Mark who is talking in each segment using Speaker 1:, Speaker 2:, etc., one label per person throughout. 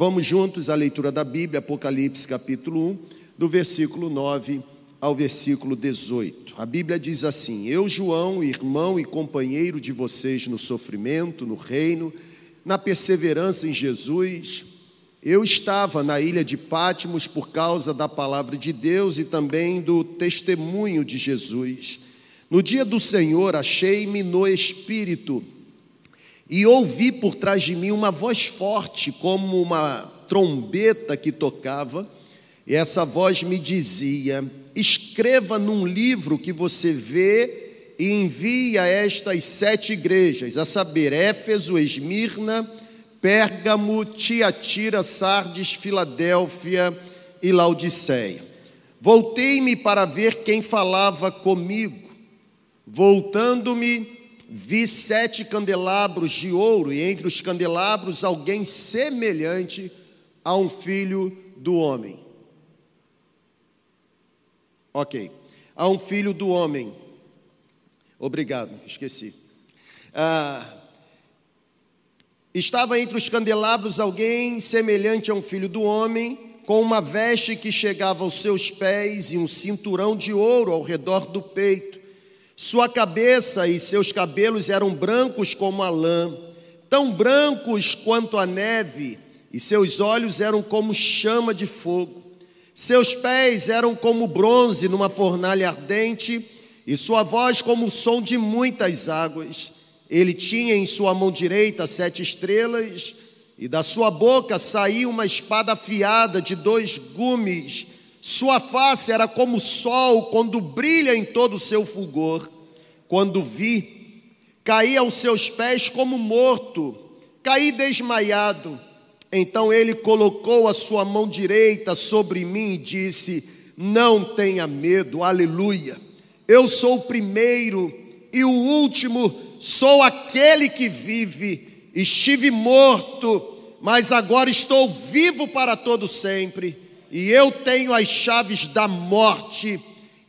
Speaker 1: Vamos juntos à leitura da Bíblia, Apocalipse capítulo 1, do versículo 9 ao versículo 18. A Bíblia diz assim: Eu, João, irmão e companheiro de vocês no sofrimento, no reino, na perseverança em Jesus, eu estava na ilha de Pátimos por causa da palavra de Deus e também do testemunho de Jesus. No dia do Senhor, achei-me no Espírito e ouvi por trás de mim uma voz forte, como uma trombeta que tocava, e essa voz me dizia: Escreva num livro que você vê e envie a estas sete igrejas, a saber, Éfeso, Esmirna, Pérgamo, Tiatira, Sardes, Filadélfia e Laodiceia. Voltei-me para ver quem falava comigo. Voltando-me, vi sete candelabros de ouro, e entre os candelabros alguém semelhante a um filho do homem. Ok, a um filho do homem. Obrigado, esqueci. Ah, Estava entre os candelabros alguém semelhante a um filho do homem, com uma veste que chegava aos seus pés e um cinturão de ouro ao redor do peito. Sua cabeça e seus cabelos eram brancos como a lã, tão brancos quanto a neve, e seus olhos eram como chama de fogo. Seus pés eram como bronze numa fornalha ardente, e sua voz como o som de muitas águas. Ele tinha em sua mão direita sete estrelas, e da sua boca saía uma espada afiada de dois gumes. Sua face era como o sol quando brilha em todo o seu fulgor. Quando vi, caí aos seus pés como morto, caí desmaiado. Então ele colocou a sua mão direita sobre mim e disse: Não tenha medo, aleluia. Eu sou o primeiro e o último sou aquele que vive, estive morto, mas agora estou vivo para todo sempre, e eu tenho as chaves da morte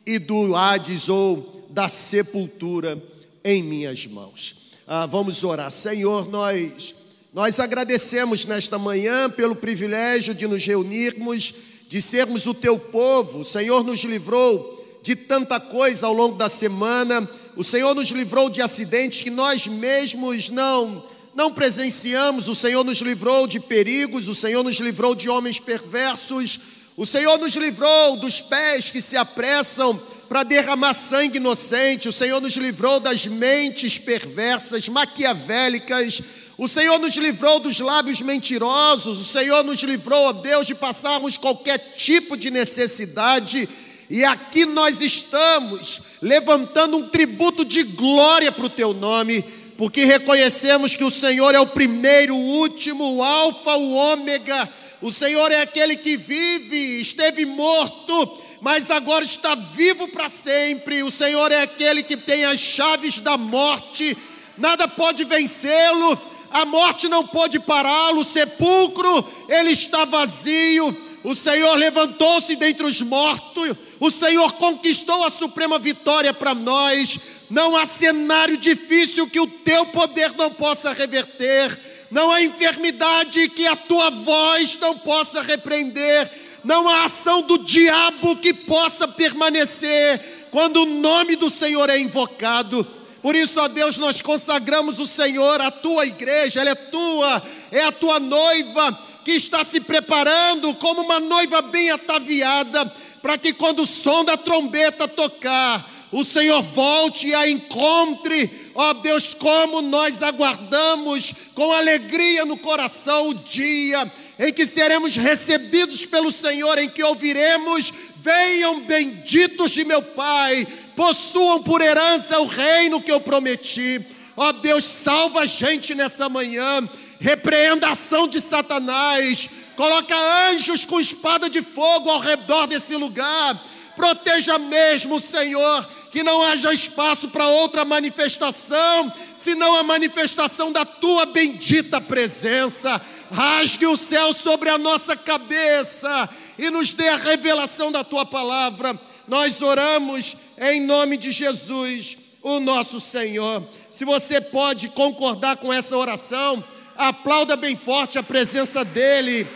Speaker 1: e do Hades ou da sepultura em minhas mãos. Ah, vamos orar, Senhor, nós nós agradecemos nesta manhã pelo privilégio de nos reunirmos, de sermos o teu povo. O Senhor nos livrou de tanta coisa ao longo da semana o Senhor nos livrou de acidentes que nós mesmos não não presenciamos. O Senhor nos livrou de perigos, o Senhor nos livrou de homens perversos. O Senhor nos livrou dos pés que se apressam para derramar sangue inocente. O Senhor nos livrou das mentes perversas, maquiavélicas. O Senhor nos livrou dos lábios mentirosos. O Senhor nos livrou, ó Deus, de passarmos qualquer tipo de necessidade e aqui nós estamos levantando um tributo de glória para o teu nome, porque reconhecemos que o Senhor é o primeiro, o último, o Alfa, o Ômega. O Senhor é aquele que vive, esteve morto, mas agora está vivo para sempre. O Senhor é aquele que tem as chaves da morte, nada pode vencê-lo, a morte não pode pará-lo, o sepulcro, ele está vazio. O Senhor levantou-se dentre os mortos o Senhor conquistou a suprema vitória para nós. Não há cenário difícil que o teu poder não possa reverter. Não há enfermidade que a tua voz não possa repreender. Não há ação do diabo que possa permanecer quando o nome do Senhor é invocado. Por isso, ó Deus, nós consagramos o Senhor, a tua igreja, ela é tua, é a tua noiva que está se preparando como uma noiva bem ataviada para que quando o som da trombeta tocar, o Senhor volte e a encontre, ó Deus, como nós aguardamos com alegria no coração o dia em que seremos recebidos pelo Senhor, em que ouviremos: Venham benditos de meu Pai, possuam por herança o reino que eu prometi. Ó Deus, salva a gente nessa manhã, repreenda a ação de Satanás, Coloca anjos com espada de fogo ao redor desse lugar. Proteja mesmo, Senhor, que não haja espaço para outra manifestação, senão a manifestação da tua bendita presença. Rasgue o céu sobre a nossa cabeça e nos dê a revelação da tua palavra. Nós oramos em nome de Jesus, o nosso Senhor. Se você pode concordar com essa oração, aplauda bem forte a presença dEle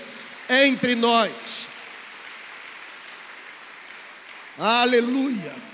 Speaker 1: entre nós. Aleluia.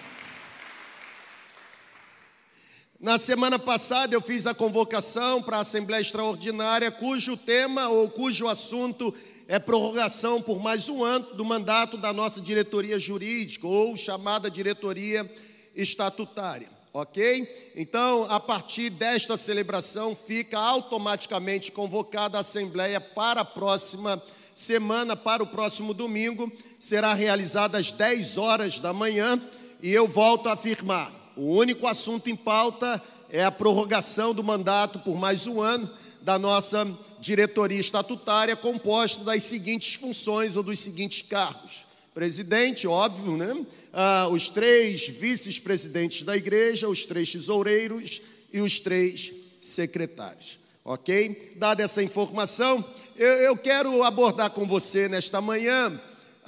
Speaker 1: Na semana passada eu fiz a convocação para a Assembleia Extraordinária, cujo tema ou cujo assunto é prorrogação por mais um ano do mandato da nossa diretoria jurídica, ou chamada diretoria estatutária, ok? Então, a partir desta celebração, fica automaticamente convocada a Assembleia para a próxima semana, para o próximo domingo, será realizada às 10 horas da manhã, e eu volto a afirmar o único assunto em pauta é a prorrogação do mandato por mais um ano da nossa diretoria estatutária, composta das seguintes funções ou dos seguintes cargos: presidente, óbvio, né? Ah, os três vice-presidentes da igreja, os três tesoureiros e os três secretários. Ok? Dada essa informação, eu, eu quero abordar com você nesta manhã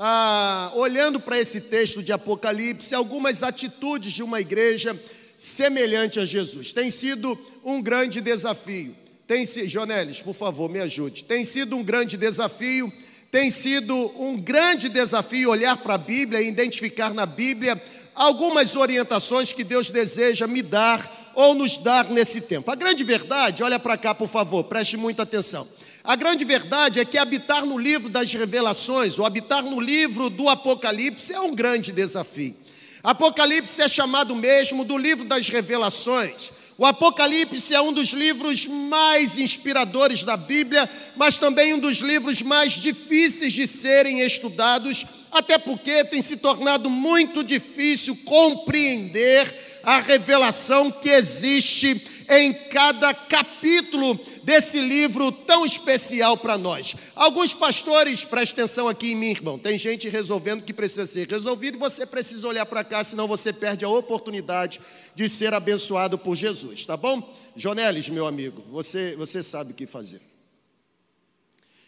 Speaker 1: ah, olhando para esse texto de Apocalipse, algumas atitudes de uma igreja semelhante a Jesus. Tem sido um grande desafio. Tem sido, Jonelis, por favor, me ajude. Tem sido um grande desafio, tem sido um grande desafio olhar para a Bíblia e identificar na Bíblia algumas orientações que Deus deseja me dar ou nos dar nesse tempo. A grande verdade, olha para cá, por favor, preste muita atenção. A grande verdade é que habitar no livro das revelações, ou habitar no livro do Apocalipse, é um grande desafio. Apocalipse é chamado mesmo do livro das revelações. O Apocalipse é um dos livros mais inspiradores da Bíblia, mas também um dos livros mais difíceis de serem estudados, até porque tem se tornado muito difícil compreender a revelação que existe em cada capítulo desse livro tão especial para nós. Alguns pastores, presta atenção aqui em mim, irmão, tem gente resolvendo que precisa ser resolvido e você precisa olhar para cá, senão você perde a oportunidade de ser abençoado por Jesus, tá bom? Jonelis, meu amigo, você, você sabe o que fazer.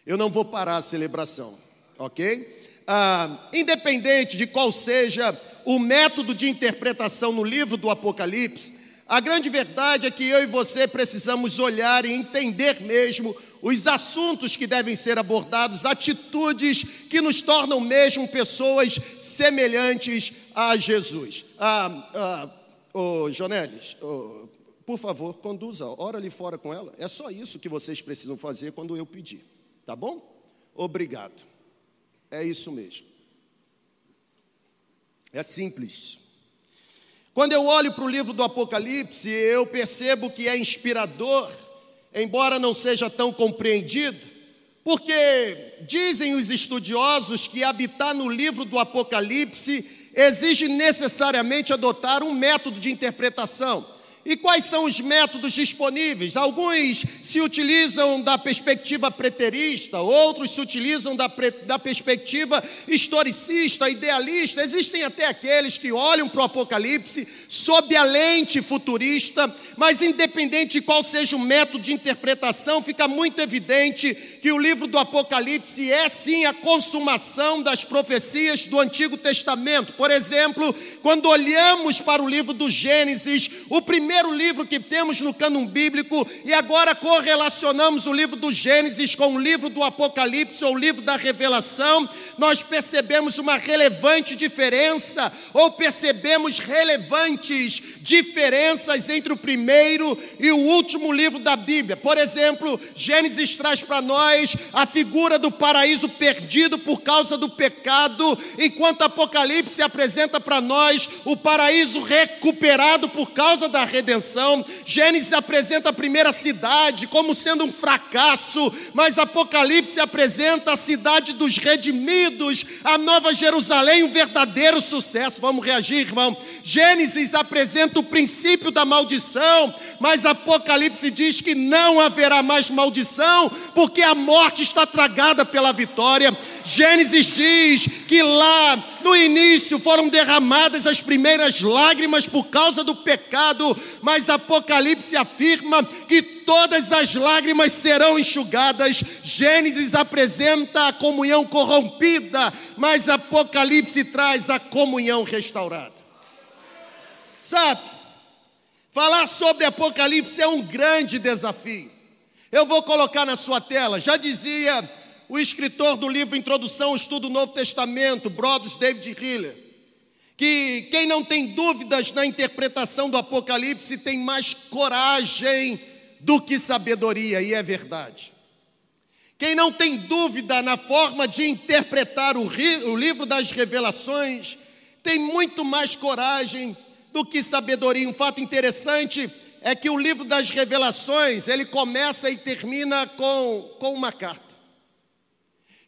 Speaker 1: Eu não vou parar a celebração, ok? Ah, independente de qual seja o método de interpretação no livro do Apocalipse, a grande verdade é que eu e você precisamos olhar e entender mesmo os assuntos que devem ser abordados, atitudes que nos tornam mesmo pessoas semelhantes a Jesus. Ah, ah, oh, Jonelis, oh, por favor, conduza, ora ali fora com ela. É só isso que vocês precisam fazer quando eu pedir, tá bom? Obrigado. É isso mesmo. É simples. Quando eu olho para o livro do Apocalipse, eu percebo que é inspirador, embora não seja tão compreendido, porque dizem os estudiosos que habitar no livro do Apocalipse exige necessariamente adotar um método de interpretação. E quais são os métodos disponíveis? Alguns se utilizam da perspectiva preterista, outros se utilizam da, pre, da perspectiva historicista, idealista. Existem até aqueles que olham para o Apocalipse sob a lente futurista, mas independente de qual seja o método de interpretação, fica muito evidente que o livro do Apocalipse é sim a consumação das profecias do Antigo Testamento. Por exemplo, quando olhamos para o livro do Gênesis, o primeiro livro que temos no cânon bíblico, e agora correlacionamos o livro do Gênesis com o livro do Apocalipse ou o livro da Revelação, nós percebemos uma relevante diferença, ou percebemos relevantes diferenças entre o primeiro e o último livro da Bíblia. Por exemplo, Gênesis traz para nós a figura do paraíso perdido por causa do pecado, enquanto Apocalipse apresenta para nós o paraíso recuperado por causa da redenção. Gênesis apresenta a primeira cidade como sendo um fracasso, mas Apocalipse apresenta a cidade dos redimidos, a Nova Jerusalém, um verdadeiro sucesso. Vamos reagir, irmão. Gênesis apresenta o princípio da maldição, mas Apocalipse diz que não haverá mais maldição, porque a morte está tragada pela vitória. Gênesis diz que lá no início foram derramadas as primeiras lágrimas por causa do pecado, mas Apocalipse afirma que todas as lágrimas serão enxugadas. Gênesis apresenta a comunhão corrompida, mas Apocalipse traz a comunhão restaurada. Sabe, falar sobre Apocalipse é um grande desafio. Eu vou colocar na sua tela. Já dizia o escritor do livro Introdução ao Estudo do Novo Testamento, Brothers David Hiller, que quem não tem dúvidas na interpretação do Apocalipse tem mais coragem do que sabedoria, e é verdade. Quem não tem dúvida na forma de interpretar o, o livro das revelações tem muito mais coragem do que sabedoria. Um fato interessante é que o livro das revelações, ele começa e termina com, com uma carta.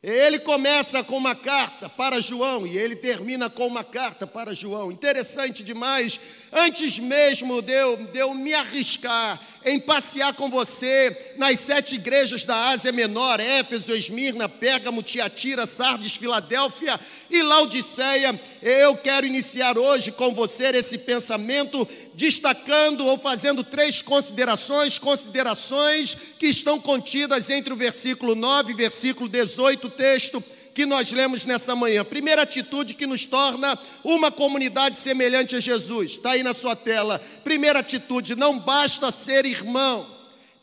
Speaker 1: Ele começa com uma carta para João e ele termina com uma carta para João. Interessante demais. Antes mesmo de eu, de eu me arriscar em passear com você nas sete igrejas da Ásia Menor, Éfeso, Esmirna, Pérgamo, Tiatira, Sardes, Filadélfia e Laodiceia, eu quero iniciar hoje com você esse pensamento, destacando ou fazendo três considerações, considerações que estão contidas entre o versículo 9 e versículo 18, texto que nós lemos nessa manhã. Primeira atitude que nos torna uma comunidade semelhante a Jesus. Está aí na sua tela. Primeira atitude: não basta ser irmão,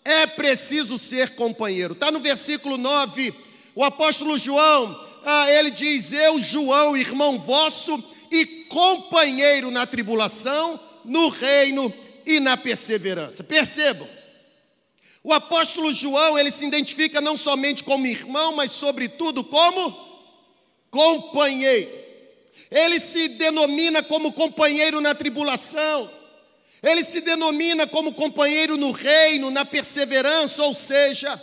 Speaker 1: é preciso ser companheiro. Está no versículo 9. O apóstolo João, ah, ele diz: Eu, João, irmão vosso e companheiro na tribulação, no reino e na perseverança. Percebam. O apóstolo João, ele se identifica não somente como irmão, mas sobretudo como companheiro. Ele se denomina como companheiro na tribulação. Ele se denomina como companheiro no reino, na perseverança, ou seja,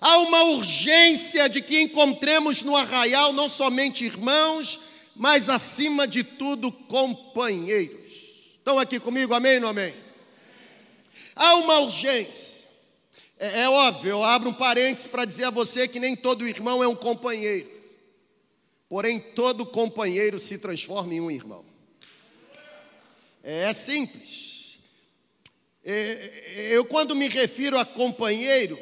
Speaker 1: há uma urgência de que encontremos no arraial não somente irmãos, mas acima de tudo companheiros. Estão aqui comigo, amém ou não amém? Há uma urgência. É, é óbvio, eu abro um parênteses para dizer a você que nem todo irmão é um companheiro. Porém, todo companheiro se transforma em um irmão. É, é simples. É, eu, quando me refiro a companheiro,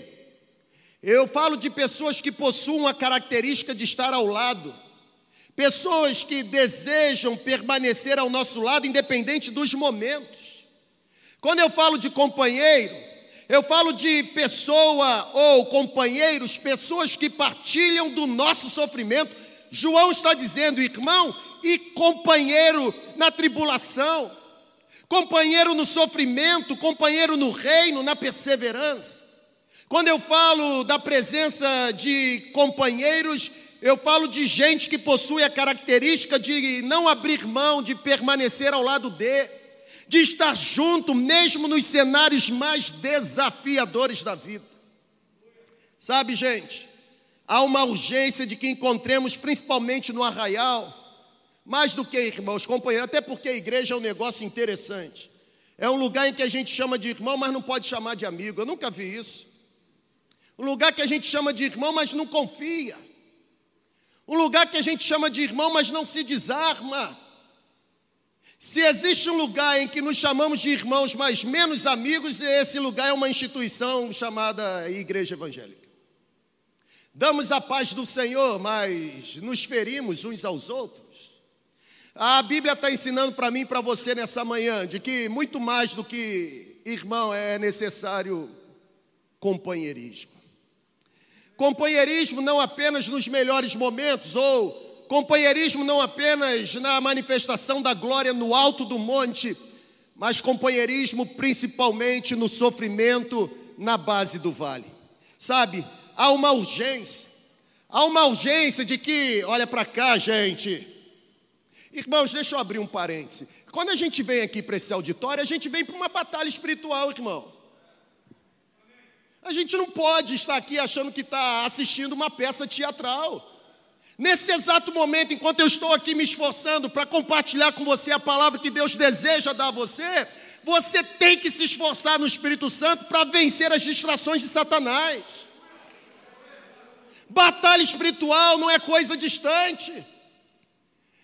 Speaker 1: eu falo de pessoas que possuem a característica de estar ao lado, pessoas que desejam permanecer ao nosso lado, independente dos momentos. Quando eu falo de companheiro, eu falo de pessoa ou companheiros, pessoas que partilham do nosso sofrimento. João está dizendo, irmão e companheiro na tribulação, companheiro no sofrimento, companheiro no reino, na perseverança. Quando eu falo da presença de companheiros, eu falo de gente que possui a característica de não abrir mão, de permanecer ao lado dele de estar junto, mesmo nos cenários mais desafiadores da vida. Sabe, gente, há uma urgência de que encontremos, principalmente no arraial, mais do que irmãos, companheiros, até porque a igreja é um negócio interessante. É um lugar em que a gente chama de irmão, mas não pode chamar de amigo. Eu nunca vi isso. Um lugar que a gente chama de irmão, mas não confia. Um lugar que a gente chama de irmão, mas não se desarma. Se existe um lugar em que nos chamamos de irmãos, mas menos amigos, esse lugar é uma instituição chamada Igreja Evangélica. Damos a paz do Senhor, mas nos ferimos uns aos outros. A Bíblia está ensinando para mim e para você nessa manhã de que muito mais do que irmão é necessário companheirismo. Companheirismo não apenas nos melhores momentos ou Companheirismo não apenas na manifestação da glória no alto do monte, mas companheirismo principalmente no sofrimento na base do vale. Sabe, há uma urgência, há uma urgência de que, olha para cá, gente. Irmãos, deixa eu abrir um parêntese. Quando a gente vem aqui para esse auditório, a gente vem para uma batalha espiritual, irmão. A gente não pode estar aqui achando que está assistindo uma peça teatral. Nesse exato momento, enquanto eu estou aqui me esforçando para compartilhar com você a palavra que Deus deseja dar a você, você tem que se esforçar no Espírito Santo para vencer as distrações de Satanás. Batalha espiritual não é coisa distante.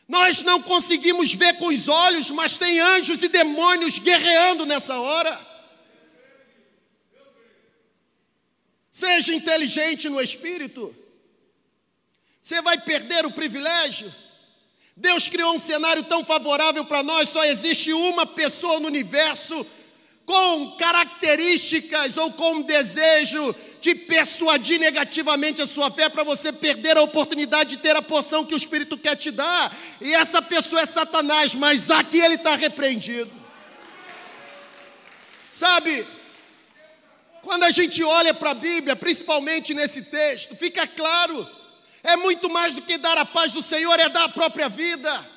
Speaker 1: Nós não conseguimos ver com os olhos, mas tem anjos e demônios guerreando nessa hora. Seja inteligente no espírito. Você vai perder o privilégio. Deus criou um cenário tão favorável para nós, só existe uma pessoa no universo com características ou com desejo te persuadir negativamente a sua fé para você perder a oportunidade de ter a porção que o Espírito quer te dar. E essa pessoa é Satanás, mas aqui ele está repreendido. Sabe, quando a gente olha para a Bíblia, principalmente nesse texto, fica claro, é muito mais do que dar a paz do Senhor, é dar a própria vida.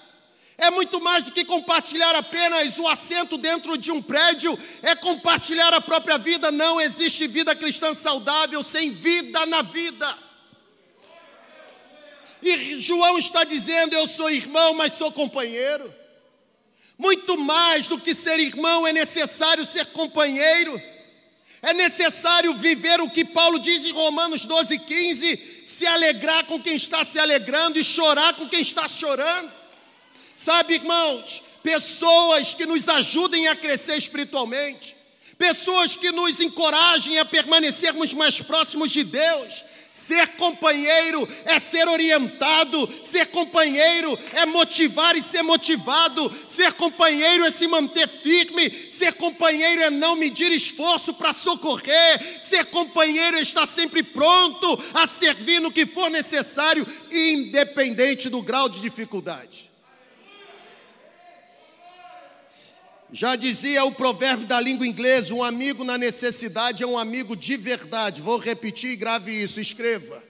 Speaker 1: É muito mais do que compartilhar apenas o assento dentro de um prédio, é compartilhar a própria vida. Não existe vida cristã saudável sem vida na vida. E João está dizendo: Eu sou irmão, mas sou companheiro. Muito mais do que ser irmão, é necessário ser companheiro. É necessário viver o que Paulo diz em Romanos 12, 15: se alegrar com quem está se alegrando e chorar com quem está chorando. Sabe, irmãos, pessoas que nos ajudem a crescer espiritualmente, pessoas que nos encorajem a permanecermos mais próximos de Deus, Ser companheiro é ser orientado, ser companheiro é motivar e ser motivado, ser companheiro é se manter firme, ser companheiro é não medir esforço para socorrer, ser companheiro é estar sempre pronto a servir no que for necessário, independente do grau de dificuldade. Já dizia o provérbio da língua inglesa: um amigo na necessidade é um amigo de verdade. Vou repetir e grave isso, escreva.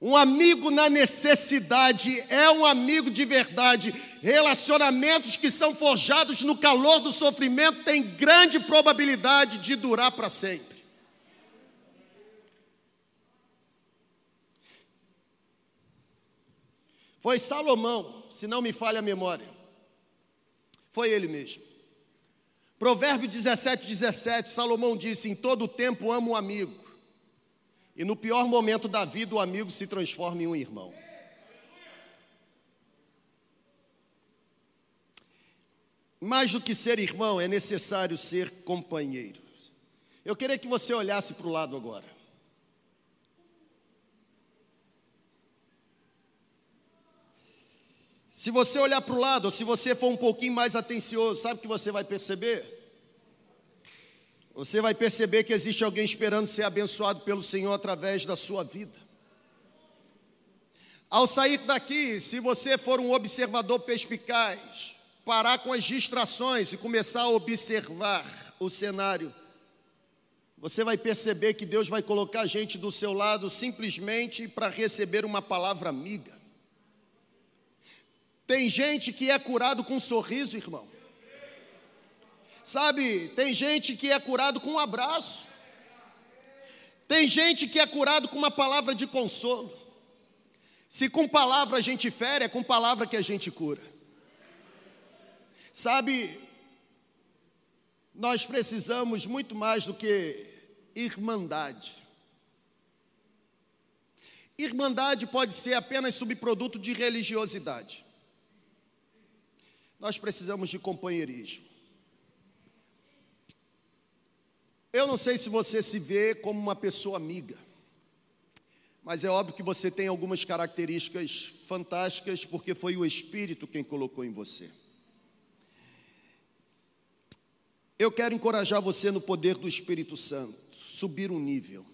Speaker 1: Um amigo na necessidade é um amigo de verdade. Relacionamentos que são forjados no calor do sofrimento têm grande probabilidade de durar para sempre. Foi Salomão, se não me falha a memória, foi ele mesmo. Provérbio 17, 17, Salomão disse: Em todo tempo amo um amigo, e no pior momento da vida o amigo se transforma em um irmão. Mais do que ser irmão, é necessário ser companheiro. Eu queria que você olhasse para o lado agora. Se você olhar para o lado, ou se você for um pouquinho mais atencioso, sabe o que você vai perceber? Você vai perceber que existe alguém esperando ser abençoado pelo Senhor através da sua vida. Ao sair daqui, se você for um observador perspicaz, parar com as distrações e começar a observar o cenário, você vai perceber que Deus vai colocar gente do seu lado simplesmente para receber uma palavra amiga. Tem gente que é curado com um sorriso, irmão. Sabe, tem gente que é curado com um abraço. Tem gente que é curado com uma palavra de consolo. Se com palavra a gente fere, é com palavra que a gente cura. Sabe, nós precisamos muito mais do que irmandade. Irmandade pode ser apenas subproduto de religiosidade. Nós precisamos de companheirismo. Eu não sei se você se vê como uma pessoa amiga, mas é óbvio que você tem algumas características fantásticas, porque foi o Espírito quem colocou em você. Eu quero encorajar você no poder do Espírito Santo, subir um nível.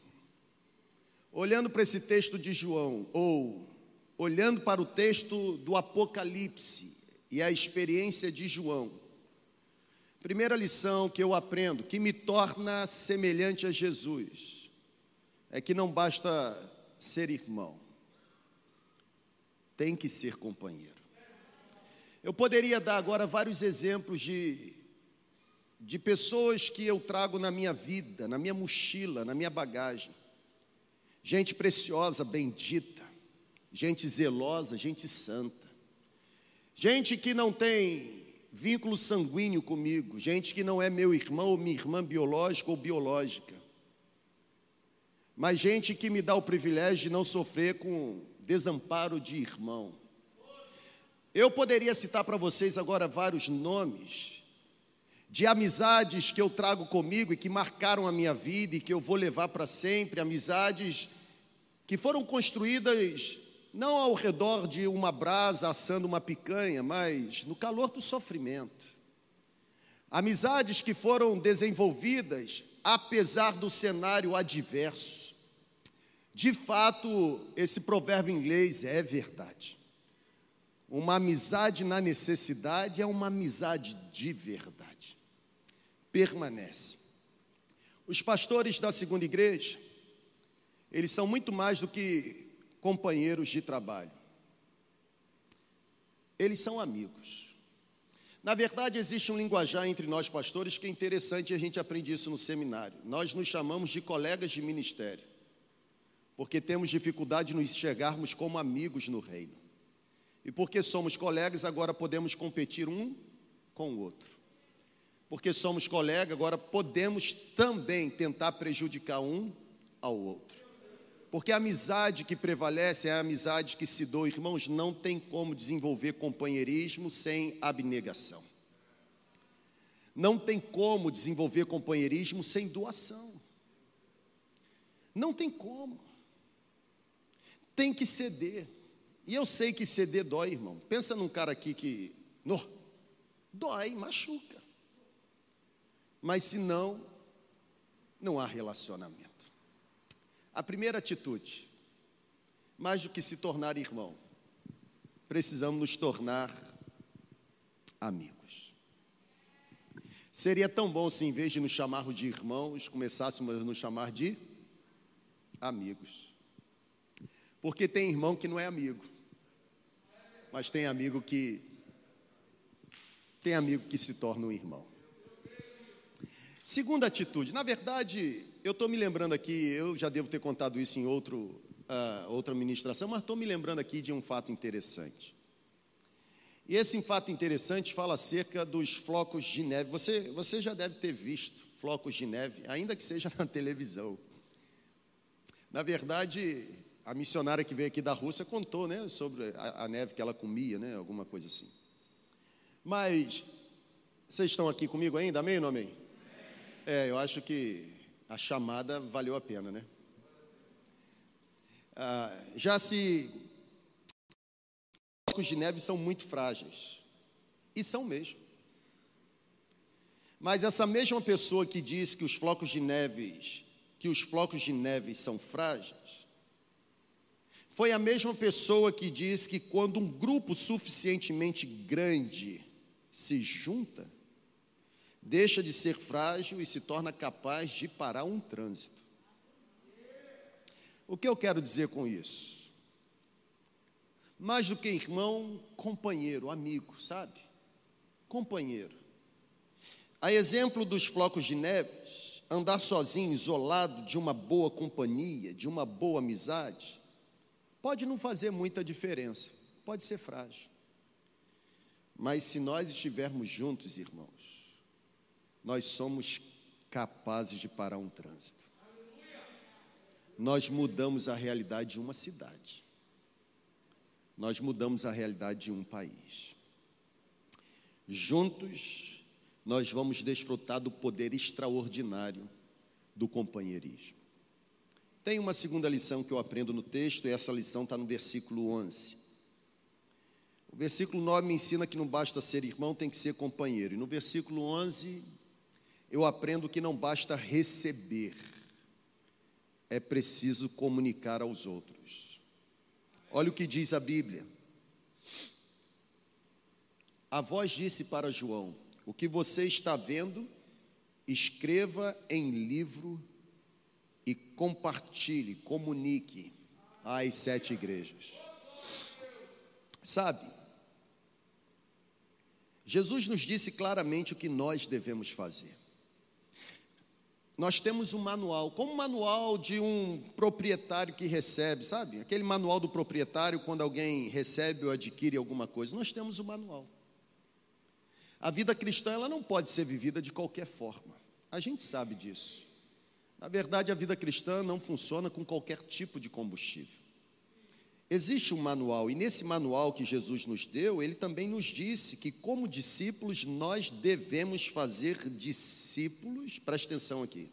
Speaker 1: Olhando para esse texto de João, ou olhando para o texto do Apocalipse, e a experiência de João. Primeira lição que eu aprendo, que me torna semelhante a Jesus, é que não basta ser irmão, tem que ser companheiro. Eu poderia dar agora vários exemplos de, de pessoas que eu trago na minha vida, na minha mochila, na minha bagagem. Gente preciosa, bendita, gente zelosa, gente santa Gente que não tem vínculo sanguíneo comigo, gente que não é meu irmão ou minha irmã biológica ou biológica, mas gente que me dá o privilégio de não sofrer com desamparo de irmão. Eu poderia citar para vocês agora vários nomes de amizades que eu trago comigo e que marcaram a minha vida e que eu vou levar para sempre, amizades que foram construídas não ao redor de uma brasa assando uma picanha, mas no calor do sofrimento. Amizades que foram desenvolvidas apesar do cenário adverso. De fato, esse provérbio inglês é verdade. Uma amizade na necessidade é uma amizade de verdade. Permanece. Os pastores da segunda igreja, eles são muito mais do que companheiros de trabalho. Eles são amigos. Na verdade, existe um linguajar entre nós pastores que é interessante e a gente aprende isso no seminário. Nós nos chamamos de colegas de ministério, porque temos dificuldade de nos enxergarmos como amigos no reino. E porque somos colegas, agora podemos competir um com o outro. Porque somos colegas, agora podemos também tentar prejudicar um ao outro. Porque a amizade que prevalece é a amizade que se doa. Irmãos, não tem como desenvolver companheirismo sem abnegação. Não tem como desenvolver companheirismo sem doação. Não tem como. Tem que ceder. E eu sei que ceder dói, irmão. Pensa num cara aqui que. No, dói, machuca. Mas se não, não há relacionamento. A primeira atitude, mais do que se tornar irmão, precisamos nos tornar amigos. Seria tão bom se, em vez de nos chamarmos de irmãos, começássemos a nos chamar de amigos. Porque tem irmão que não é amigo, mas tem amigo que tem amigo que se torna um irmão. Segunda atitude, na verdade, eu estou me lembrando aqui, eu já devo ter contado isso em outro, uh, outra ministração, mas estou me lembrando aqui de um fato interessante. E esse fato interessante fala acerca dos flocos de neve. Você, você já deve ter visto flocos de neve, ainda que seja na televisão. Na verdade, a missionária que veio aqui da Rússia contou né, sobre a, a neve que ela comia, né, alguma coisa assim. Mas, vocês estão aqui comigo ainda? Amém ou não amém? É, eu acho que a chamada valeu a pena, né? Ah, já se. Os flocos de neve são muito frágeis. E são mesmo. Mas essa mesma pessoa que diz que os flocos de neve, que os flocos de neve são frágeis, foi a mesma pessoa que diz que quando um grupo suficientemente grande se junta, deixa de ser frágil e se torna capaz de parar um trânsito. O que eu quero dizer com isso? Mais do que irmão, companheiro, amigo, sabe? Companheiro. A exemplo dos flocos de neves, andar sozinho, isolado de uma boa companhia, de uma boa amizade, pode não fazer muita diferença, pode ser frágil. Mas se nós estivermos juntos, irmãos, nós somos capazes de parar um trânsito. Nós mudamos a realidade de uma cidade. Nós mudamos a realidade de um país. Juntos, nós vamos desfrutar do poder extraordinário do companheirismo. Tem uma segunda lição que eu aprendo no texto, e essa lição está no versículo 11. O versículo 9 me ensina que não basta ser irmão, tem que ser companheiro. E no versículo 11, eu aprendo que não basta receber, é preciso comunicar aos outros. Olha o que diz a Bíblia. A voz disse para João: O que você está vendo, escreva em livro e compartilhe, comunique às sete igrejas. Sabe, Jesus nos disse claramente o que nós devemos fazer. Nós temos um manual, como o manual de um proprietário que recebe, sabe? Aquele manual do proprietário quando alguém recebe ou adquire alguma coisa. Nós temos o um manual. A vida cristã ela não pode ser vivida de qualquer forma. A gente sabe disso. Na verdade, a vida cristã não funciona com qualquer tipo de combustível. Existe um manual, e nesse manual que Jesus nos deu, ele também nos disse que, como discípulos, nós devemos fazer discípulos, presta atenção aqui.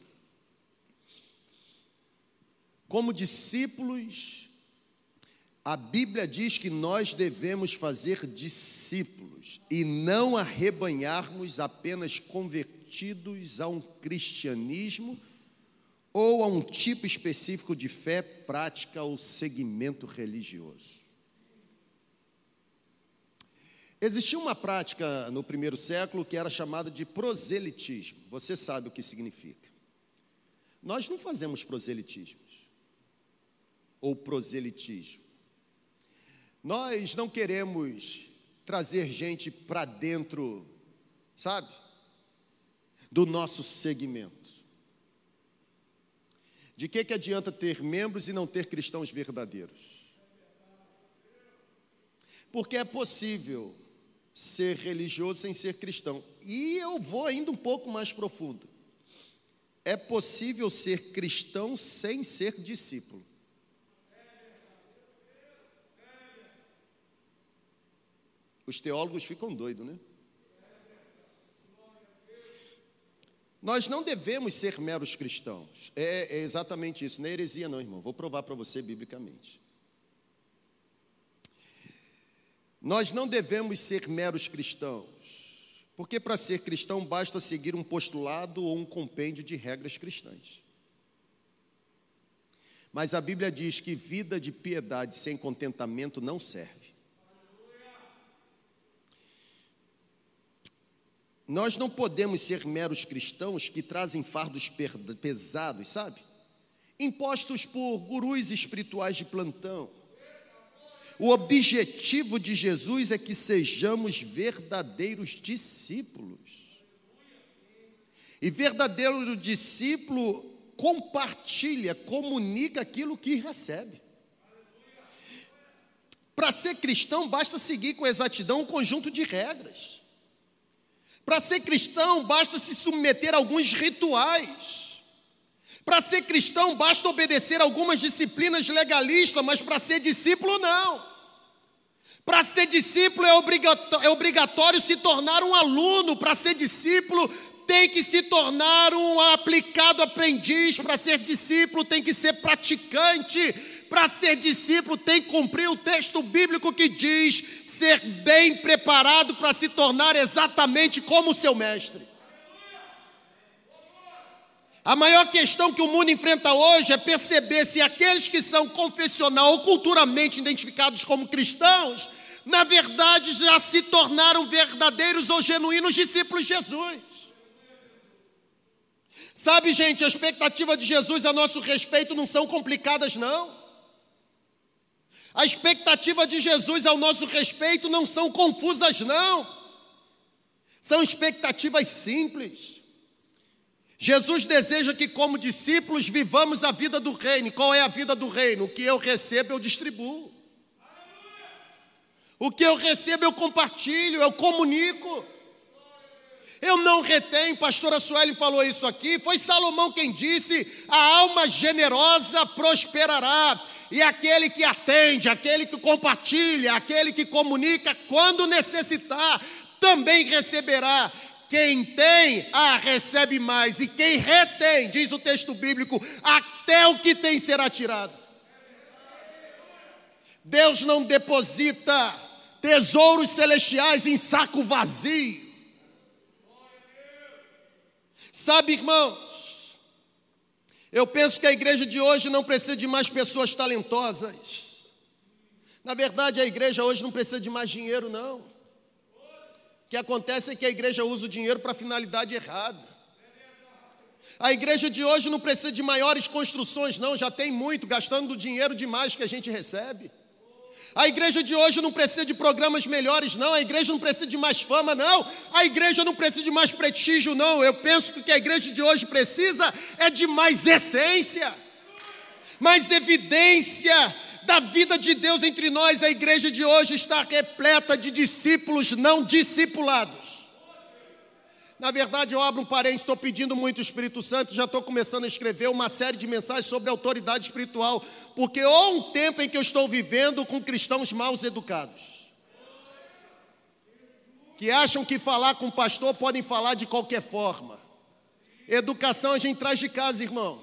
Speaker 1: Como discípulos, a Bíblia diz que nós devemos fazer discípulos e não arrebanharmos apenas convertidos a um cristianismo ou a um tipo específico de fé, prática ou segmento religioso. Existia uma prática no primeiro século que era chamada de proselitismo. Você sabe o que significa. Nós não fazemos proselitismos ou proselitismo. Nós não queremos trazer gente para dentro, sabe, do nosso segmento. De que, que adianta ter membros e não ter cristãos verdadeiros? Porque é possível ser religioso sem ser cristão. E eu vou ainda um pouco mais profundo. É possível ser cristão sem ser discípulo. Os teólogos ficam doidos, né? Nós não devemos ser meros cristãos. É, é exatamente isso. Não é heresia, não, irmão. Vou provar para você biblicamente. Nós não devemos ser meros cristãos, porque para ser cristão basta seguir um postulado ou um compêndio de regras cristãs. Mas a Bíblia diz que vida de piedade sem contentamento não serve. Nós não podemos ser meros cristãos que trazem fardos pesados, sabe? Impostos por gurus espirituais de plantão. O objetivo de Jesus é que sejamos verdadeiros discípulos. E verdadeiro discípulo compartilha, comunica aquilo que recebe. Para ser cristão, basta seguir com exatidão um conjunto de regras. Para ser cristão, basta se submeter a alguns rituais. Para ser cristão, basta obedecer algumas disciplinas legalistas, mas para ser discípulo, não. Para ser discípulo é obrigatório, é obrigatório se tornar um aluno, para ser discípulo tem que se tornar um aplicado aprendiz, para ser discípulo tem que ser praticante, para ser discípulo tem que cumprir o texto bíblico que diz ser bem preparado para se tornar exatamente como o seu mestre. A maior questão que o mundo enfrenta hoje é perceber se aqueles que são confessional ou culturalmente identificados como cristãos, na verdade já se tornaram verdadeiros ou genuínos discípulos de Jesus. Sabe, gente, a expectativa de Jesus a nosso respeito não são complicadas, não. A expectativa de Jesus ao nosso respeito não são confusas, não. São expectativas simples. Jesus deseja que, como discípulos, vivamos a vida do reino. Qual é a vida do reino? O que eu recebo, eu distribuo. O que eu recebo, eu compartilho, eu comunico. Eu não retenho, pastora Sueli falou isso aqui. Foi Salomão quem disse: a alma generosa prosperará e aquele que atende, aquele que compartilha, aquele que comunica, quando necessitar, também receberá. Quem tem, ah, recebe mais, e quem retém, diz o texto bíblico, até o que tem será tirado. Deus não deposita tesouros celestiais em saco vazio. Sabe, irmão, eu penso que a igreja de hoje não precisa de mais pessoas talentosas. Na verdade, a igreja hoje não precisa de mais dinheiro, não. O que acontece é que a igreja usa o dinheiro para finalidade errada. A igreja de hoje não precisa de maiores construções, não, já tem muito, gastando dinheiro demais que a gente recebe. A igreja de hoje não precisa de programas melhores, não. A igreja não precisa de mais fama, não. A igreja não precisa de mais prestígio, não. Eu penso que o que a igreja de hoje precisa é de mais essência, mais evidência da vida de Deus entre nós. A igreja de hoje está repleta de discípulos não discipulados. Na verdade, eu abro um parênteses, estou pedindo muito o Espírito Santo, já estou começando a escrever uma série de mensagens sobre autoridade espiritual, porque há um tempo em que eu estou vivendo com cristãos mal educados, que acham que falar com o pastor podem falar de qualquer forma. Educação a gente traz de casa, irmão.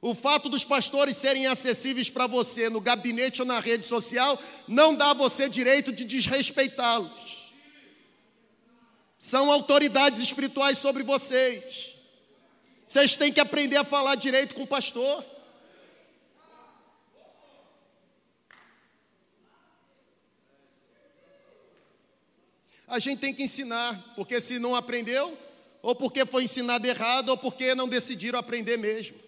Speaker 1: O fato dos pastores serem acessíveis para você no gabinete ou na rede social não dá a você direito de desrespeitá-los. São autoridades espirituais sobre vocês. Vocês têm que aprender a falar direito com o pastor. A gente tem que ensinar, porque se não aprendeu, ou porque foi ensinado errado, ou porque não decidiram aprender mesmo.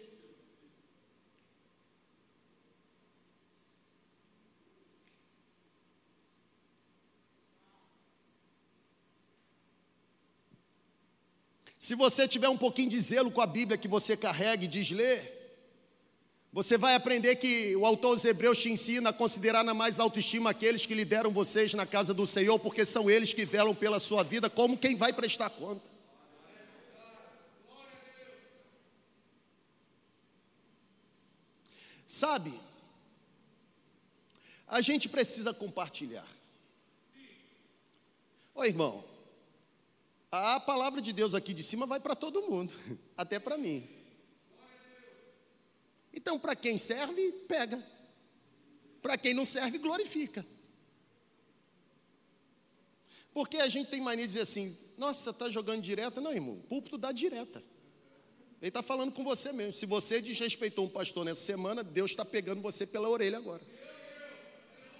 Speaker 1: Se você tiver um pouquinho de zelo com a Bíblia que você carrega e diz ler, você vai aprender que o autor aos Hebreus te ensina a considerar na mais autoestima aqueles que lideram vocês na casa do Senhor, porque são eles que velam pela sua vida como quem vai prestar conta. Sabe, a gente precisa compartilhar. Ô irmão, a palavra de Deus aqui de cima vai para todo mundo, até para mim. Então, para quem serve, pega. Para quem não serve, glorifica. Porque a gente tem mania de dizer assim: nossa, está jogando direta? Não, irmão, o púlpito dá direta. Ele está falando com você mesmo. Se você desrespeitou um pastor nessa semana, Deus está pegando você pela orelha agora.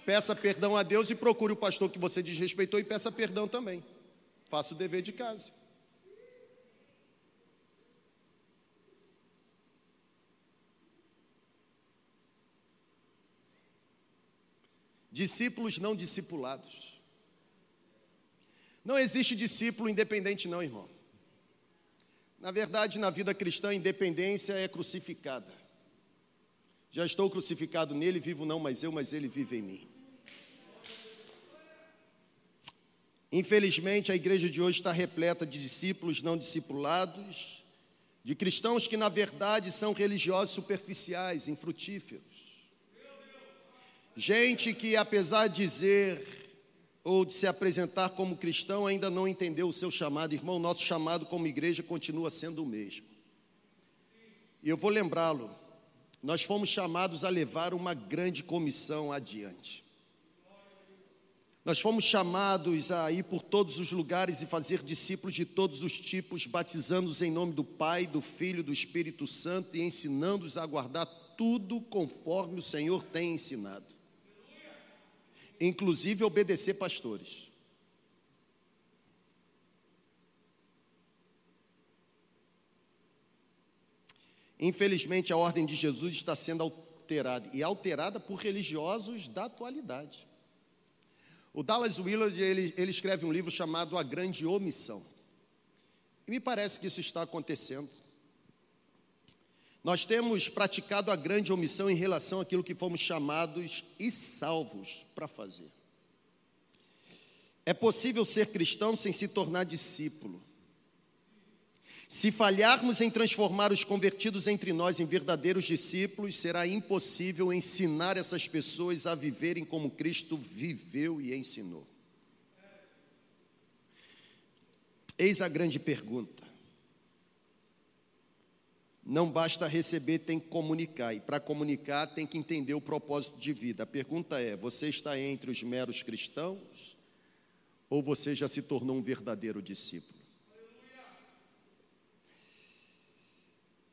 Speaker 1: Peça perdão a Deus e procure o pastor que você desrespeitou e peça perdão também. Faça o dever de casa. Discípulos não discipulados. Não existe discípulo independente, não, irmão. Na verdade, na vida cristã, a independência é crucificada. Já estou crucificado nele, vivo não mais eu, mas ele vive em mim. Infelizmente, a igreja de hoje está repleta de discípulos não discipulados, de cristãos que, na verdade, são religiosos superficiais, infrutíferos. Gente que, apesar de dizer ou de se apresentar como cristão, ainda não entendeu o seu chamado. Irmão, nosso chamado como igreja continua sendo o mesmo. E eu vou lembrá-lo, nós fomos chamados a levar uma grande comissão adiante. Nós fomos chamados a ir por todos os lugares e fazer discípulos de todos os tipos, batizando-os em nome do Pai, do Filho do Espírito Santo e ensinando-os a guardar tudo conforme o Senhor tem ensinado. Inclusive obedecer pastores. Infelizmente, a ordem de Jesus está sendo alterada e alterada por religiosos da atualidade. O Dallas Willard ele, ele escreve um livro chamado A Grande Omissão. E me parece que isso está acontecendo. Nós temos praticado a grande omissão em relação àquilo que fomos chamados e salvos para fazer. É possível ser cristão sem se tornar discípulo. Se falharmos em transformar os convertidos entre nós em verdadeiros discípulos, será impossível ensinar essas pessoas a viverem como Cristo viveu e ensinou. Eis a grande pergunta. Não basta receber, tem que comunicar. E para comunicar, tem que entender o propósito de vida. A pergunta é: você está entre os meros cristãos? Ou você já se tornou um verdadeiro discípulo?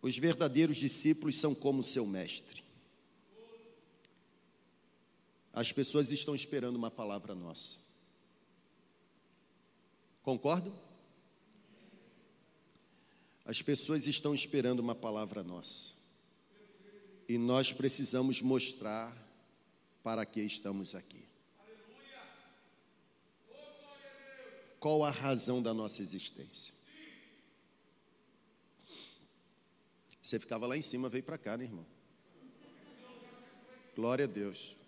Speaker 1: Os verdadeiros discípulos são como seu mestre. As pessoas estão esperando uma palavra nossa. Concordo? As pessoas estão esperando uma palavra nossa. E nós precisamos mostrar para que estamos aqui. Qual a razão da nossa existência? Você ficava lá em cima, veio para cá, né, irmão? Glória a Deus.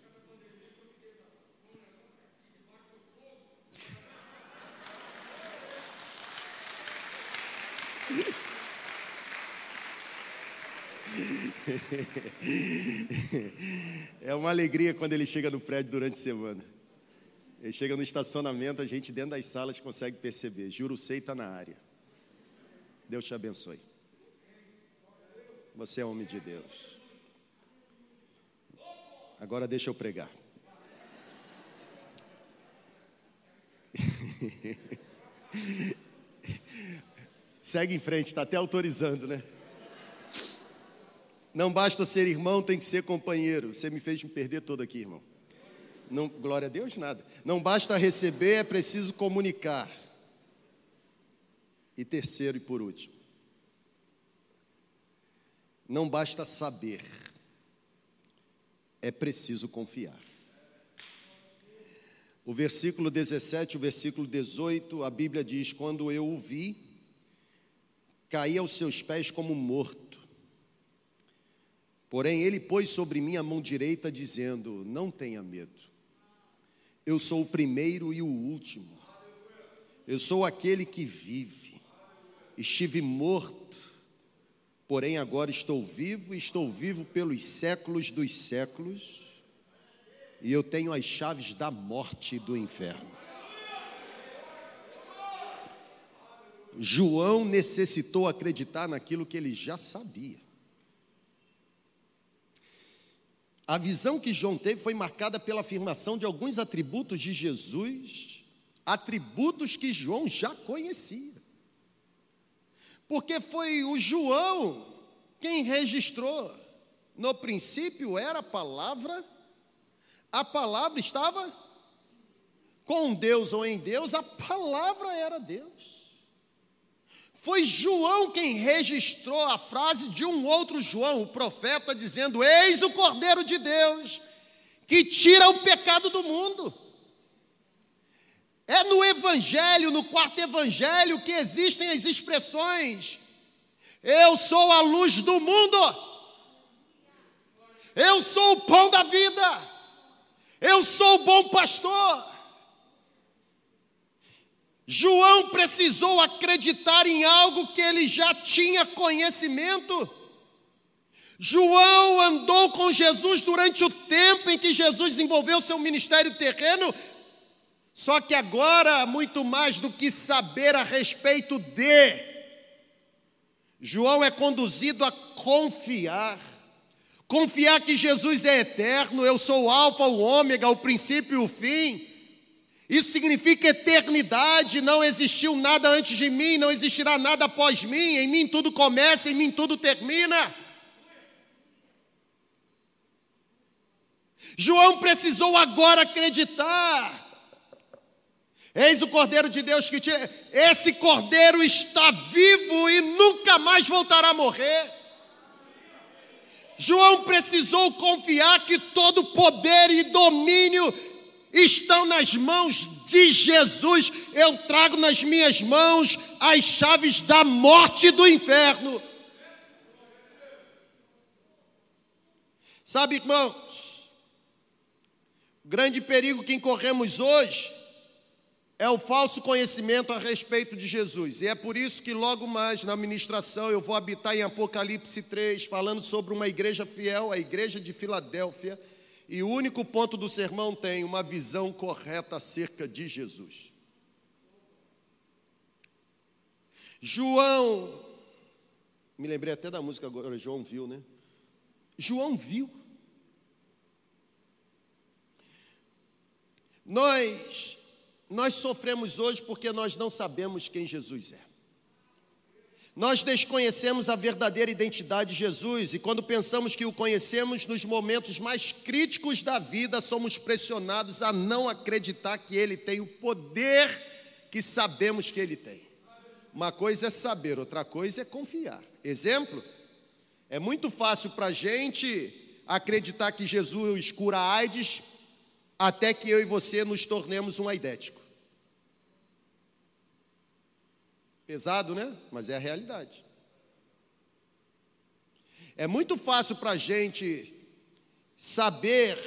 Speaker 1: É uma alegria quando ele chega no prédio durante a semana. Ele chega no estacionamento, a gente dentro das salas consegue perceber. Juro, sei está na área. Deus te abençoe. Você é homem de Deus. Agora deixa eu pregar. Segue em frente, está até autorizando, né? Não basta ser irmão, tem que ser companheiro. Você me fez me perder todo aqui, irmão. Não, glória a Deus, nada. Não basta receber, é preciso comunicar. E terceiro e por último, não basta saber, é preciso confiar. O versículo 17, o versículo 18, a Bíblia diz: Quando eu o vi, caí aos seus pés como morto. Porém, ele pôs sobre mim a mão direita, dizendo: Não tenha medo, eu sou o primeiro e o último, eu sou aquele que vive. Estive morto, porém agora estou vivo, e estou vivo pelos séculos dos séculos, e eu tenho as chaves da morte e do inferno. João necessitou acreditar naquilo que ele já sabia. A visão que João teve foi marcada pela afirmação de alguns atributos de Jesus, atributos que João já conhecia. Porque foi o João quem registrou. No princípio era a palavra, a palavra estava com Deus ou em Deus, a palavra era Deus. Foi João quem registrou a frase de um outro João, o profeta, dizendo: Eis o Cordeiro de Deus, que tira o pecado do mundo. É no Evangelho, no quarto Evangelho, que existem as expressões: Eu sou a luz do mundo, eu sou o pão da vida, eu sou o bom pastor. João precisou acreditar em algo que ele já tinha conhecimento. João andou com Jesus durante o tempo em que Jesus desenvolveu seu ministério terreno, só que agora, muito mais do que saber a respeito de, João é conduzido a confiar. Confiar que Jesus é eterno, eu sou o Alfa, o Ômega, o princípio e o fim. Isso significa eternidade, não existiu nada antes de mim, não existirá nada após mim, em mim tudo começa, em mim tudo termina. João precisou agora acreditar. Eis o Cordeiro de Deus que tira. Esse Cordeiro está vivo e nunca mais voltará a morrer. João precisou confiar que todo poder e domínio estão nas mãos de Jesus. Eu trago nas minhas mãos as chaves da morte e do inferno. Sabe, irmãos, o grande perigo que incorremos hoje é o falso conhecimento a respeito de Jesus. E é por isso que logo mais na ministração eu vou habitar em Apocalipse 3, falando sobre uma igreja fiel, a igreja de Filadélfia e o único ponto do sermão tem uma visão correta acerca de Jesus. João, me lembrei até da música agora, João viu, né? João viu. Nós nós sofremos hoje porque nós não sabemos quem Jesus é. Nós desconhecemos a verdadeira identidade de Jesus e quando pensamos que o conhecemos nos momentos mais críticos da vida, somos pressionados a não acreditar que ele tem o poder que sabemos que ele tem. Uma coisa é saber, outra coisa é confiar. Exemplo: é muito fácil para a gente acreditar que Jesus cura a AIDS até que eu e você nos tornemos um aidético. Pesado, né? Mas é a realidade. É muito fácil para a gente saber,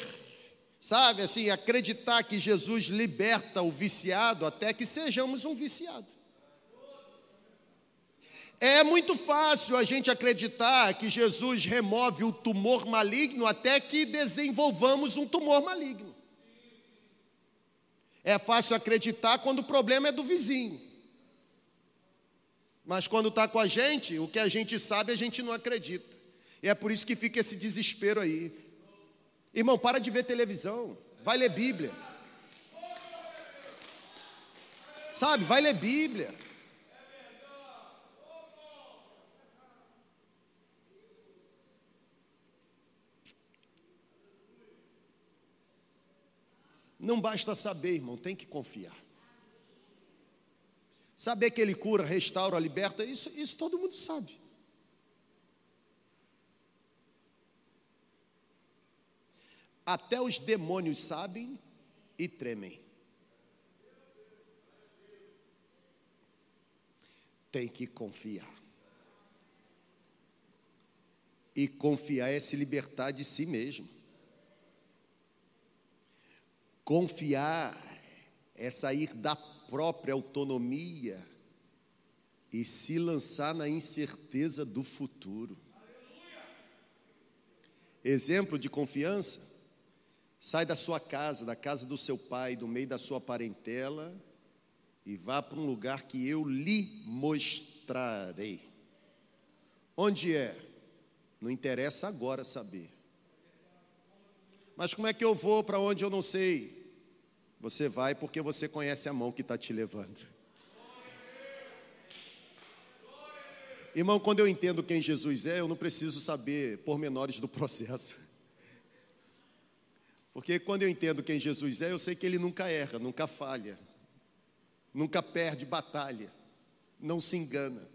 Speaker 1: sabe, assim, acreditar que Jesus liberta o viciado até que sejamos um viciado. É muito fácil a gente acreditar que Jesus remove o tumor maligno até que desenvolvamos um tumor maligno. É fácil acreditar quando o problema é do vizinho. Mas quando está com a gente, o que a gente sabe, a gente não acredita. E é por isso que fica esse desespero aí. Irmão, para de ver televisão. Vai ler Bíblia. Sabe, vai ler Bíblia. Não basta saber, irmão, tem que confiar. Saber que Ele cura, restaura, liberta, isso, isso todo mundo sabe. Até os demônios sabem e tremem. Tem que confiar. E confiar é se libertar de si mesmo. Confiar é sair da própria autonomia e se lançar na incerteza do futuro. Exemplo de confiança Sai da sua casa, da casa do seu pai, do meio da sua parentela e vá para um lugar que eu lhe mostrarei. Onde é? Não interessa agora saber. Mas como é que eu vou para onde eu não sei? Você vai porque você conhece a mão que está te levando. Irmão, quando eu entendo quem Jesus é, eu não preciso saber pormenores do processo. Porque quando eu entendo quem Jesus é, eu sei que ele nunca erra, nunca falha, nunca perde batalha, não se engana.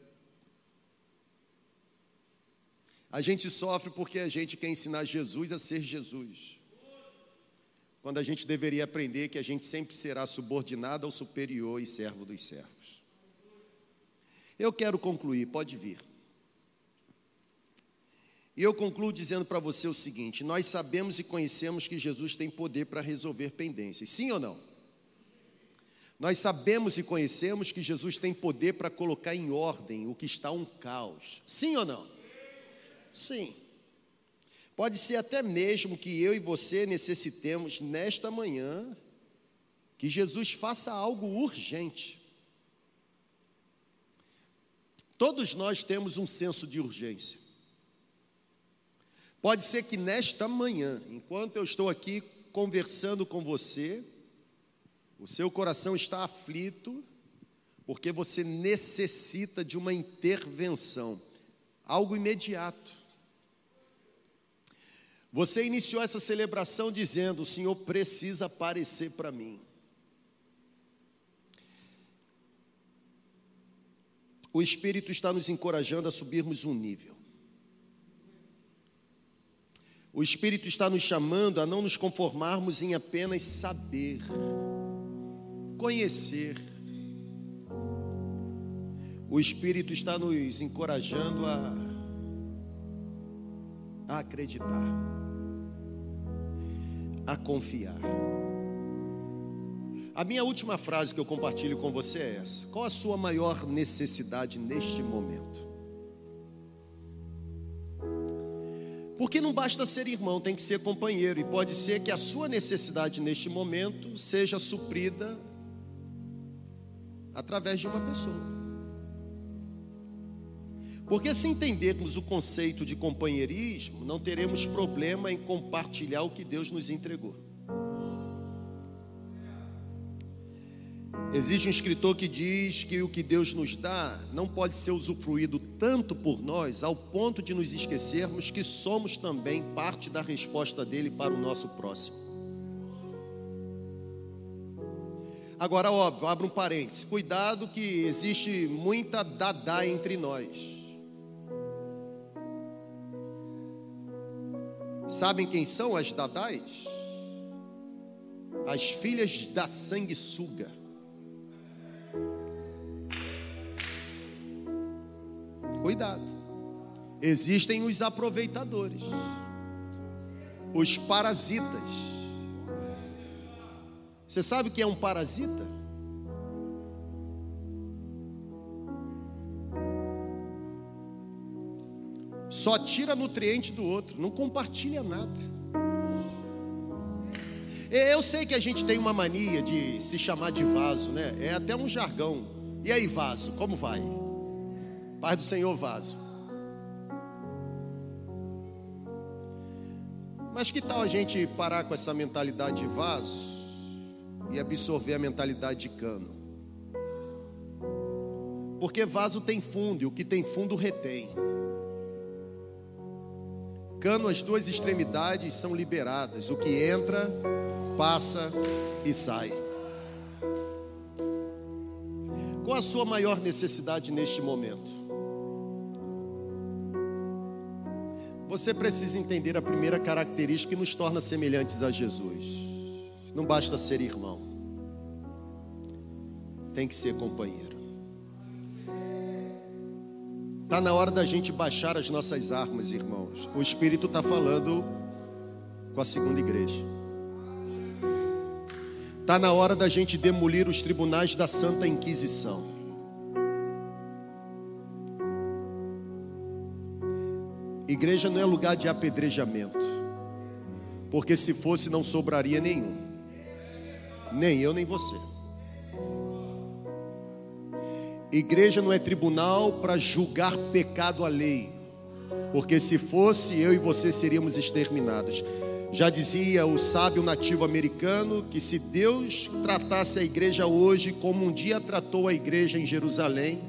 Speaker 1: A gente sofre porque a gente quer ensinar Jesus a ser Jesus. Quando a gente deveria aprender que a gente sempre será subordinado ao superior e servo dos servos. Eu quero concluir, pode vir. E eu concluo dizendo para você o seguinte: nós sabemos e conhecemos que Jesus tem poder para resolver pendências, sim ou não? Nós sabemos e conhecemos que Jesus tem poder para colocar em ordem o que está um caos, sim ou não? Sim. Pode ser até mesmo que eu e você necessitemos nesta manhã que Jesus faça algo urgente. Todos nós temos um senso de urgência. Pode ser que nesta manhã, enquanto eu estou aqui conversando com você, o seu coração está aflito, porque você necessita de uma intervenção, algo imediato. Você iniciou essa celebração dizendo: O Senhor precisa aparecer para mim. O Espírito está nos encorajando a subirmos um nível. O Espírito está nos chamando a não nos conformarmos em apenas saber, conhecer. O Espírito está nos encorajando a, a acreditar, a confiar. A minha última frase que eu compartilho com você é essa: qual a sua maior necessidade neste momento? Porque não basta ser irmão, tem que ser companheiro, e pode ser que a sua necessidade neste momento seja suprida através de uma pessoa. Porque se entendermos o conceito de companheirismo, não teremos problema em compartilhar o que Deus nos entregou. Existe um escritor que diz que o que Deus nos dá não pode ser usufruído tanto por nós, ao ponto de nos esquecermos que somos também parte da resposta dele para o nosso próximo. Agora, óbvio, abra um parênteses: cuidado que existe muita dadá entre nós. Sabem quem são as dadás? As filhas da sanguessuga. Cuidado. Existem os aproveitadores, os parasitas. Você sabe o que é um parasita? Só tira nutriente do outro, não compartilha nada. Eu sei que a gente tem uma mania de se chamar de vaso, né? É até um jargão. E aí, vaso, como vai? Paz do Senhor, vaso. Mas que tal a gente parar com essa mentalidade de vaso e absorver a mentalidade de cano? Porque vaso tem fundo e o que tem fundo retém. Cano, as duas extremidades são liberadas. O que entra, passa e sai. Qual a sua maior necessidade neste momento? Você precisa entender a primeira característica que nos torna semelhantes a Jesus. Não basta ser irmão, tem que ser companheiro. Está na hora da gente baixar as nossas armas, irmãos. O Espírito está falando com a segunda igreja. Está na hora da gente demolir os tribunais da Santa Inquisição. Igreja não é lugar de apedrejamento, porque se fosse não sobraria nenhum, nem eu nem você. Igreja não é tribunal para julgar pecado alheio, porque se fosse eu e você seríamos exterminados. Já dizia o sábio nativo americano que se Deus tratasse a igreja hoje como um dia tratou a igreja em Jerusalém,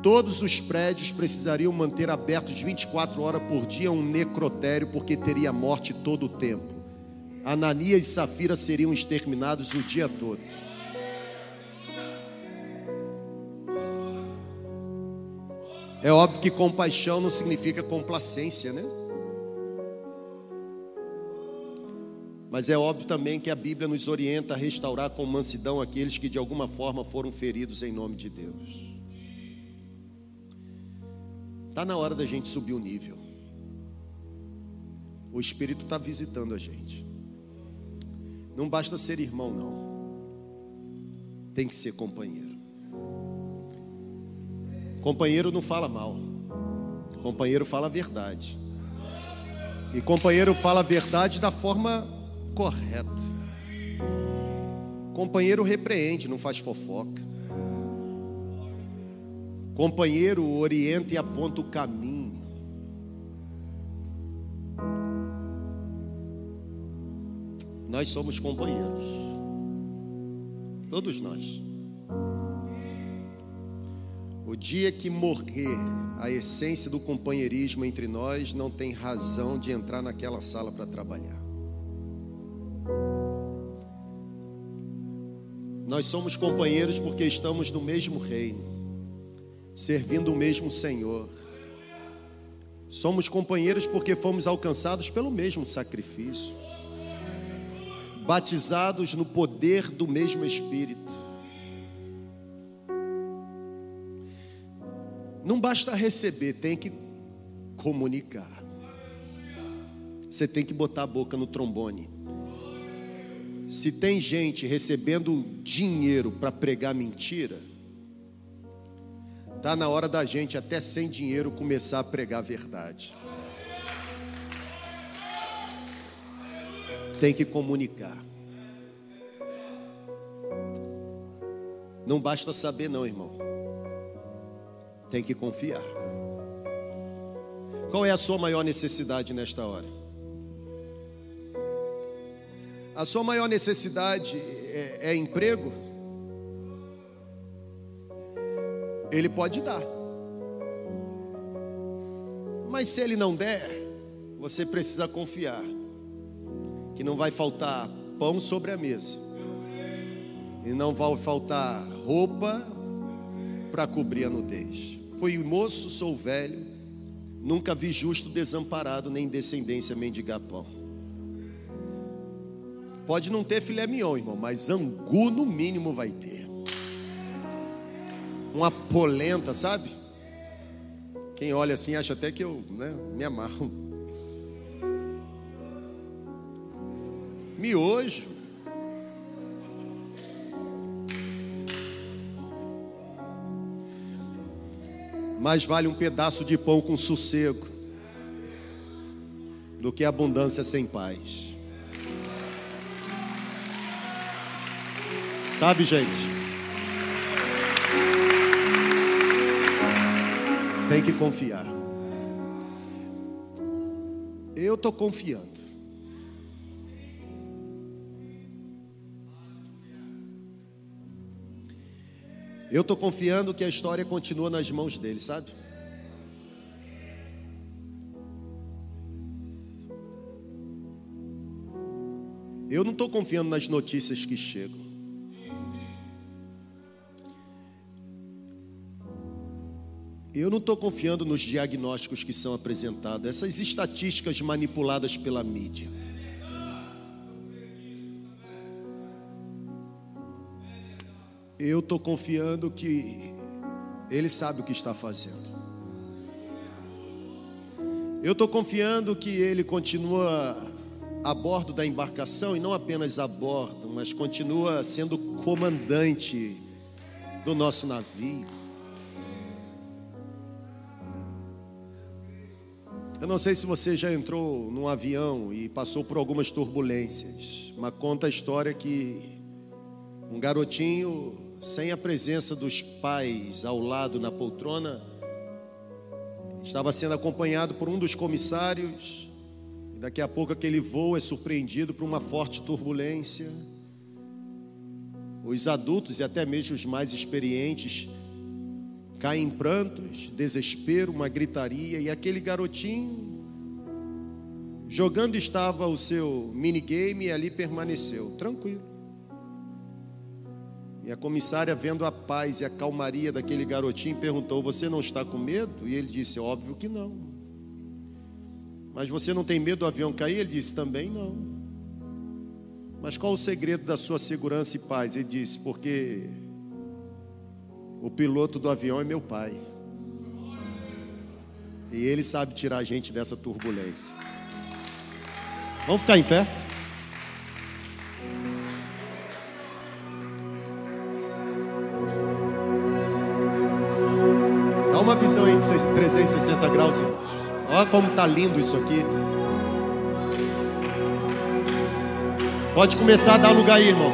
Speaker 1: todos os prédios precisariam manter abertos 24 horas por dia um necrotério, porque teria morte todo o tempo. Ananias e Safira seriam exterminados o dia todo. É óbvio que compaixão não significa complacência, né? Mas é óbvio também que a Bíblia nos orienta a restaurar com mansidão aqueles que de alguma forma foram feridos em nome de Deus. Está na hora da gente subir o nível. O Espírito está visitando a gente. Não basta ser irmão, não. Tem que ser companheiro. Companheiro não fala mal. Companheiro fala a verdade. E companheiro fala a verdade da forma correta. Companheiro repreende, não faz fofoca. Companheiro orienta e aponta o caminho. Nós somos companheiros. Todos nós. O dia que morrer a essência do companheirismo entre nós, não tem razão de entrar naquela sala para trabalhar. Nós somos companheiros porque estamos no mesmo reino, servindo o mesmo Senhor. Somos companheiros porque fomos alcançados pelo mesmo sacrifício, batizados no poder do mesmo Espírito. Não basta receber, tem que comunicar. Você tem que botar a boca no trombone. Se tem gente recebendo dinheiro para pregar mentira, tá na hora da gente até sem dinheiro começar a pregar a verdade. Tem que comunicar. Não basta saber não, irmão tem que confiar. Qual é a sua maior necessidade nesta hora? A sua maior necessidade é, é emprego? Ele pode dar. Mas se ele não der, você precisa confiar que não vai faltar pão sobre a mesa. E não vai faltar roupa para cobrir a nudez. Fui moço, sou velho, nunca vi justo desamparado, nem descendência mendigar pão. Pode não ter filé mignon, irmão, mas angu no mínimo vai ter. Uma polenta, sabe? Quem olha assim acha até que eu né, me amarro. Miojo. Mais vale um pedaço de pão com sossego do que abundância sem paz. Sabe, gente? Tem que confiar. Eu estou confiando. Eu estou confiando que a história continua nas mãos dele, sabe? Eu não estou confiando nas notícias que chegam. Eu não estou confiando nos diagnósticos que são apresentados, essas estatísticas manipuladas pela mídia. Eu estou confiando que Ele sabe o que está fazendo. Eu estou confiando que Ele continua a bordo da embarcação e não apenas a bordo, mas continua sendo comandante do nosso navio. Eu não sei se você já entrou num avião e passou por algumas turbulências, mas conta a história que um garotinho, sem a presença dos pais ao lado na poltrona, estava sendo acompanhado por um dos comissários, e daqui a pouco aquele voo é surpreendido por uma forte turbulência. Os adultos e até mesmo os mais experientes caem em prantos, desespero, uma gritaria, e aquele garotinho, jogando estava o seu minigame e ali permaneceu, tranquilo. E a comissária, vendo a paz e a calmaria daquele garotinho, perguntou: Você não está com medo? E ele disse: Óbvio que não. Mas você não tem medo do avião cair? Ele disse: Também não. Mas qual o segredo da sua segurança e paz? Ele disse: Porque o piloto do avião é meu pai. E ele sabe tirar a gente dessa turbulência. Vamos ficar em pé? Visão de 360 graus, irmãos. Olha como está lindo isso aqui. Pode começar a dar lugar aí, irmão.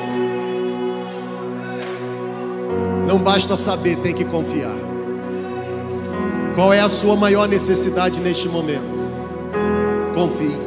Speaker 1: Não basta saber, tem que confiar. Qual é a sua maior necessidade neste momento? Confie.